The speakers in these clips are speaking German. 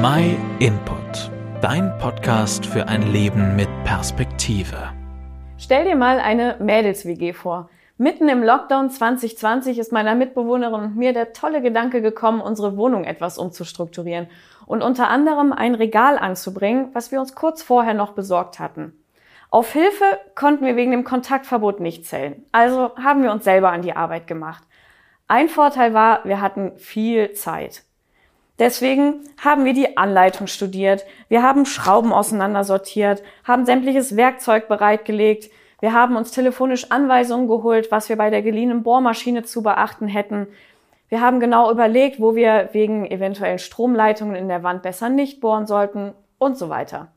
My Input, dein Podcast für ein Leben mit Perspektive. Stell dir mal eine Mädels-WG vor. Mitten im Lockdown 2020 ist meiner Mitbewohnerin und mir der tolle Gedanke gekommen, unsere Wohnung etwas umzustrukturieren und unter anderem ein Regal anzubringen, was wir uns kurz vorher noch besorgt hatten. Auf Hilfe konnten wir wegen dem Kontaktverbot nicht zählen, also haben wir uns selber an die Arbeit gemacht. Ein Vorteil war, wir hatten viel Zeit. Deswegen haben wir die Anleitung studiert, wir haben Schrauben auseinandersortiert, haben sämtliches Werkzeug bereitgelegt, wir haben uns telefonisch Anweisungen geholt, was wir bei der geliehenen Bohrmaschine zu beachten hätten. Wir haben genau überlegt, wo wir wegen eventuellen Stromleitungen in der Wand besser nicht bohren sollten und so weiter.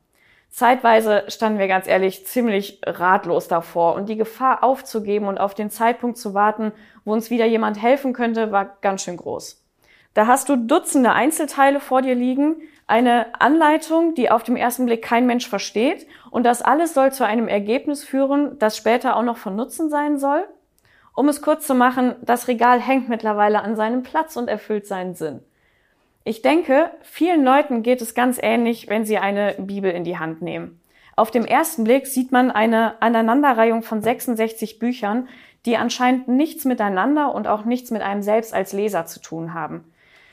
Zeitweise standen wir ganz ehrlich ziemlich ratlos davor und die Gefahr aufzugeben und auf den Zeitpunkt zu warten, wo uns wieder jemand helfen könnte, war ganz schön groß. Da hast du Dutzende Einzelteile vor dir liegen, eine Anleitung, die auf dem ersten Blick kein Mensch versteht und das alles soll zu einem Ergebnis führen, das später auch noch von Nutzen sein soll. Um es kurz zu machen, das Regal hängt mittlerweile an seinem Platz und erfüllt seinen Sinn. Ich denke, vielen Leuten geht es ganz ähnlich, wenn sie eine Bibel in die Hand nehmen. Auf dem ersten Blick sieht man eine Aneinanderreihung von 66 Büchern, die anscheinend nichts miteinander und auch nichts mit einem selbst als Leser zu tun haben.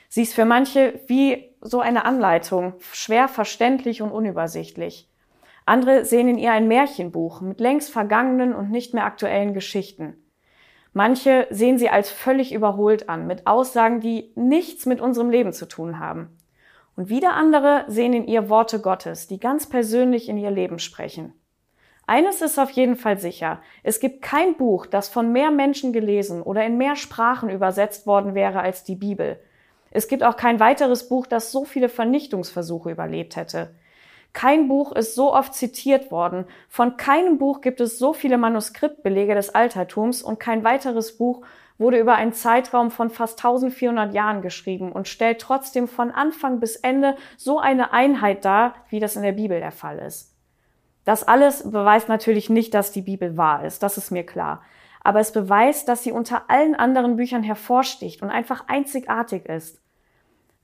Sie ist für manche wie so eine Anleitung, schwer verständlich und unübersichtlich. Andere sehen in ihr ein Märchenbuch mit längst vergangenen und nicht mehr aktuellen Geschichten. Manche sehen sie als völlig überholt an, mit Aussagen, die nichts mit unserem Leben zu tun haben. Und wieder andere sehen in ihr Worte Gottes, die ganz persönlich in ihr Leben sprechen. Eines ist auf jeden Fall sicher. Es gibt kein Buch, das von mehr Menschen gelesen oder in mehr Sprachen übersetzt worden wäre als die Bibel. Es gibt auch kein weiteres Buch, das so viele Vernichtungsversuche überlebt hätte. Kein Buch ist so oft zitiert worden. Von keinem Buch gibt es so viele Manuskriptbelege des Altertums und kein weiteres Buch wurde über einen Zeitraum von fast 1400 Jahren geschrieben und stellt trotzdem von Anfang bis Ende so eine Einheit dar, wie das in der Bibel der Fall ist. Das alles beweist natürlich nicht, dass die Bibel wahr ist, das ist mir klar aber es beweist, dass sie unter allen anderen Büchern hervorsticht und einfach einzigartig ist.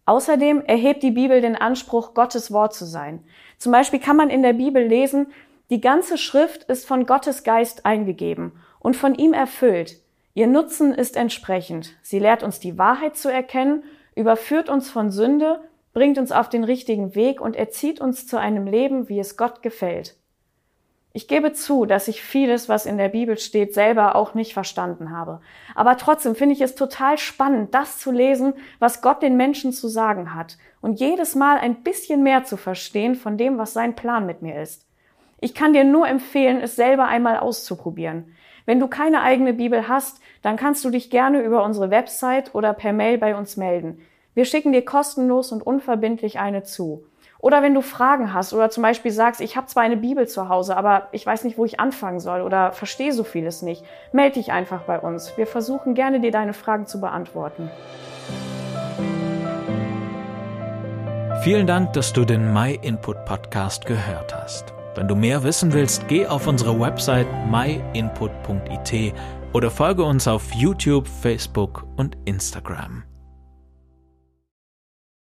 Außerdem erhebt die Bibel den Anspruch, Gottes Wort zu sein. Zum Beispiel kann man in der Bibel lesen, die ganze Schrift ist von Gottes Geist eingegeben und von ihm erfüllt. Ihr Nutzen ist entsprechend. Sie lehrt uns die Wahrheit zu erkennen, überführt uns von Sünde, bringt uns auf den richtigen Weg und erzieht uns zu einem Leben, wie es Gott gefällt. Ich gebe zu, dass ich vieles, was in der Bibel steht, selber auch nicht verstanden habe. Aber trotzdem finde ich es total spannend, das zu lesen, was Gott den Menschen zu sagen hat und jedes Mal ein bisschen mehr zu verstehen von dem, was sein Plan mit mir ist. Ich kann dir nur empfehlen, es selber einmal auszuprobieren. Wenn du keine eigene Bibel hast, dann kannst du dich gerne über unsere Website oder per Mail bei uns melden. Wir schicken dir kostenlos und unverbindlich eine zu. Oder wenn du Fragen hast oder zum Beispiel sagst, ich habe zwar eine Bibel zu Hause, aber ich weiß nicht, wo ich anfangen soll oder verstehe so vieles nicht, melde dich einfach bei uns. Wir versuchen gerne, dir deine Fragen zu beantworten. Vielen Dank, dass du den My Input Podcast gehört hast. Wenn du mehr wissen willst, geh auf unsere Website myinput.it oder folge uns auf YouTube, Facebook und Instagram.